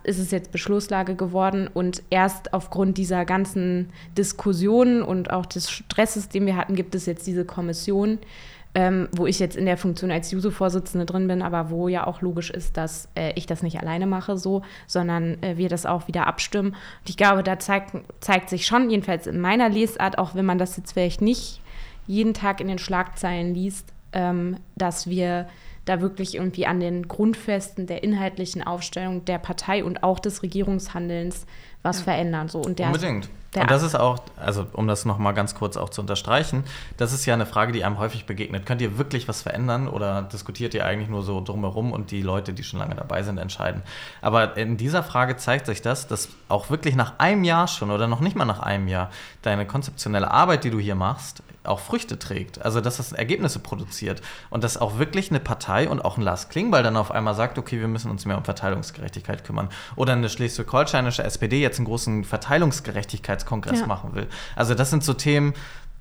S2: ist es jetzt Beschlusslage geworden. Und erst aufgrund dieser ganzen Diskussionen und auch des Stresses, den wir hatten, gibt es jetzt diese Kommission, ähm, wo ich jetzt in der Funktion als Juso-Vorsitzende drin bin, aber wo ja auch logisch ist, dass äh, ich das nicht alleine mache, so, sondern äh, wir das auch wieder abstimmen. Und ich glaube, da zeigt, zeigt sich schon, jedenfalls in meiner Lesart, auch wenn man das jetzt vielleicht nicht jeden Tag in den Schlagzeilen liest, ähm, dass wir da wirklich irgendwie an den Grundfesten der inhaltlichen Aufstellung der Partei und auch des Regierungshandelns was ja. verändern. So. Und der,
S4: Unbedingt. Und das ist auch, also um das nochmal ganz kurz auch zu unterstreichen, das ist ja eine Frage, die einem häufig begegnet. Könnt ihr wirklich was verändern oder diskutiert ihr eigentlich nur so drumherum und die Leute, die schon lange dabei sind, entscheiden? Aber in dieser Frage zeigt sich das, dass auch wirklich nach einem Jahr schon oder noch nicht mal nach einem Jahr deine konzeptionelle Arbeit, die du hier machst, auch Früchte trägt. Also, dass das Ergebnisse produziert. Und dass auch wirklich eine Partei und auch ein Lars Klingbeil dann auf einmal sagt, okay, wir müssen uns mehr um Verteilungsgerechtigkeit kümmern. Oder eine schleswig-holsteinische SPD jetzt einen großen Verteilungsgerechtigkeitskongress ja. machen will. Also, das sind so Themen,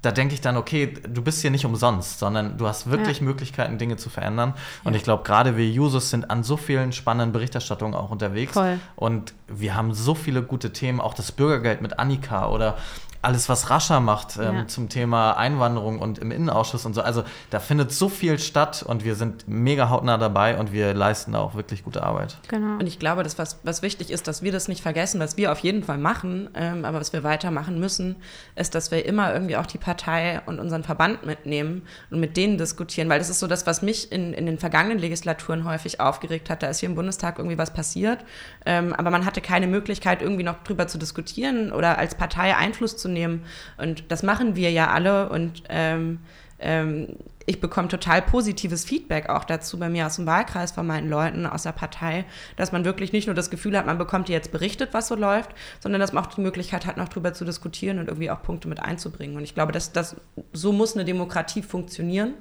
S4: da denke ich dann, okay, du bist hier nicht umsonst, sondern du hast wirklich ja. Möglichkeiten, Dinge zu verändern. Und ja. ich glaube, gerade wir Jusos sind an so vielen spannenden Berichterstattungen auch unterwegs. Voll. Und wir haben so viele gute Themen, auch das Bürgergeld mit Annika oder alles, was Rascher macht ähm, ja. zum Thema Einwanderung und im Innenausschuss und so. Also da findet so viel statt und wir sind mega hautnah dabei und wir leisten da auch wirklich gute Arbeit.
S3: Genau. Und ich glaube, dass was, was wichtig ist, dass wir das nicht vergessen, was wir auf jeden Fall machen, ähm, aber was wir weitermachen müssen, ist, dass wir immer irgendwie auch die Partei und unseren Verband mitnehmen und mit denen diskutieren, weil das ist so das, was mich in, in den vergangenen Legislaturen häufig aufgeregt hat. Da ist hier im Bundestag irgendwie was passiert, ähm, aber man hatte keine Möglichkeit, irgendwie noch drüber zu diskutieren oder als Partei Einfluss zu nehmen nehmen. Und das machen wir ja alle und ähm, ähm, ich bekomme total positives Feedback auch dazu bei mir aus dem Wahlkreis von meinen Leuten aus der Partei, dass man wirklich nicht nur das Gefühl hat, man bekommt jetzt berichtet, was so läuft, sondern dass man auch die Möglichkeit hat, noch drüber zu diskutieren und irgendwie auch Punkte mit einzubringen. Und ich glaube, dass das so muss eine Demokratie funktionieren.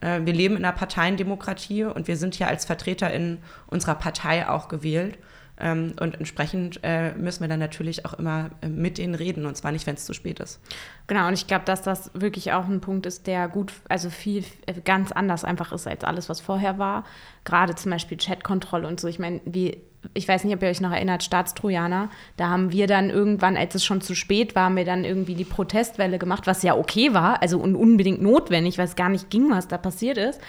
S3: Äh, wir leben in einer Parteiendemokratie und wir sind ja als Vertreter in unserer Partei auch gewählt. Ähm, und entsprechend äh, müssen wir dann natürlich auch immer äh, mit denen reden und zwar nicht, wenn es zu spät ist.
S2: Genau, und ich glaube, dass das wirklich auch ein Punkt ist, der gut, also viel äh, ganz anders einfach ist als alles, was vorher war. Gerade zum Beispiel Chatkontrolle und so. Ich meine, wie ich weiß nicht, ob ihr euch noch erinnert, Staatstrojaner, da haben wir dann irgendwann, als es schon zu spät war, haben wir dann irgendwie die Protestwelle gemacht, was ja okay war, also unbedingt notwendig, weil es gar nicht ging, was da passiert ist.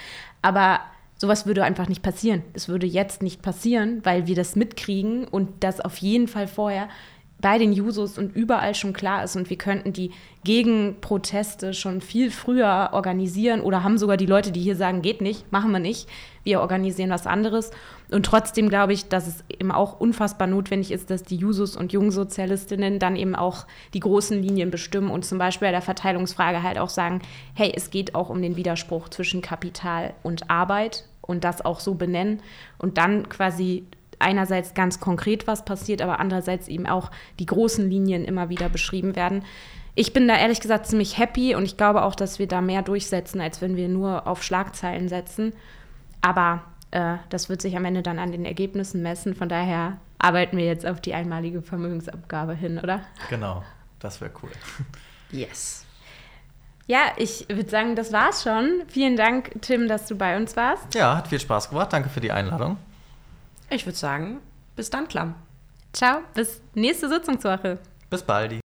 S2: Aber sowas würde einfach nicht passieren. Es würde jetzt nicht passieren, weil wir das mitkriegen und das auf jeden Fall vorher bei den Jusos und überall schon klar ist und wir könnten die Gegenproteste schon viel früher organisieren oder haben sogar die Leute, die hier sagen, geht nicht, machen wir nicht, wir organisieren was anderes. Und trotzdem glaube ich, dass es eben auch unfassbar notwendig ist, dass die Jusos und Jungsozialistinnen dann eben auch die großen Linien bestimmen und zum Beispiel bei der Verteilungsfrage halt auch sagen, hey, es geht auch um den Widerspruch zwischen Kapital und Arbeit und das auch so benennen und dann quasi einerseits ganz konkret was passiert, aber andererseits eben auch die großen Linien immer wieder beschrieben werden. Ich bin da ehrlich gesagt ziemlich happy und ich glaube auch, dass wir da mehr durchsetzen, als wenn wir nur auf Schlagzeilen setzen. Aber äh, das wird sich am Ende dann an den Ergebnissen messen. Von daher arbeiten wir jetzt auf die einmalige Vermögensabgabe hin, oder?
S4: Genau, das wäre cool.
S3: Yes.
S2: Ja, ich würde sagen, das war's schon. Vielen Dank, Tim, dass du bei uns warst.
S4: Ja, hat viel Spaß gemacht. Danke für die Einladung.
S3: Ich würde sagen, bis dann, Klamm.
S2: Ciao, bis nächste Sitzungswoche.
S4: Bis bald.